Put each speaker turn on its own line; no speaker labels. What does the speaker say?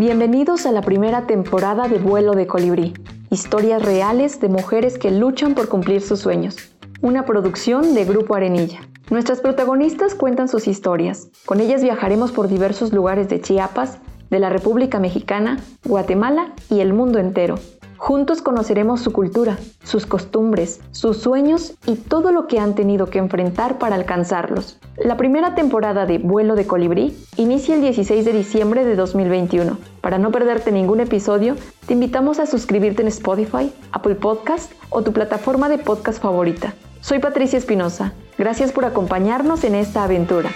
Bienvenidos a la primera temporada de Vuelo de Colibrí, historias reales de mujeres que luchan por cumplir sus sueños. Una producción de Grupo Arenilla. Nuestras protagonistas cuentan sus historias. Con ellas viajaremos por diversos lugares de Chiapas, de la República Mexicana, Guatemala y el mundo entero Juntos conoceremos su cultura, sus costumbres, sus sueños y todo lo que han tenido que enfrentar para alcanzarlos. La primera temporada de Vuelo de Colibrí inicia el 16 de diciembre de 2021. Para no perderte ningún episodio, te invitamos a suscribirte en Spotify, Apple Podcast o tu plataforma de podcast favorita. Soy Patricia Espinosa. Gracias por acompañarnos en esta aventura.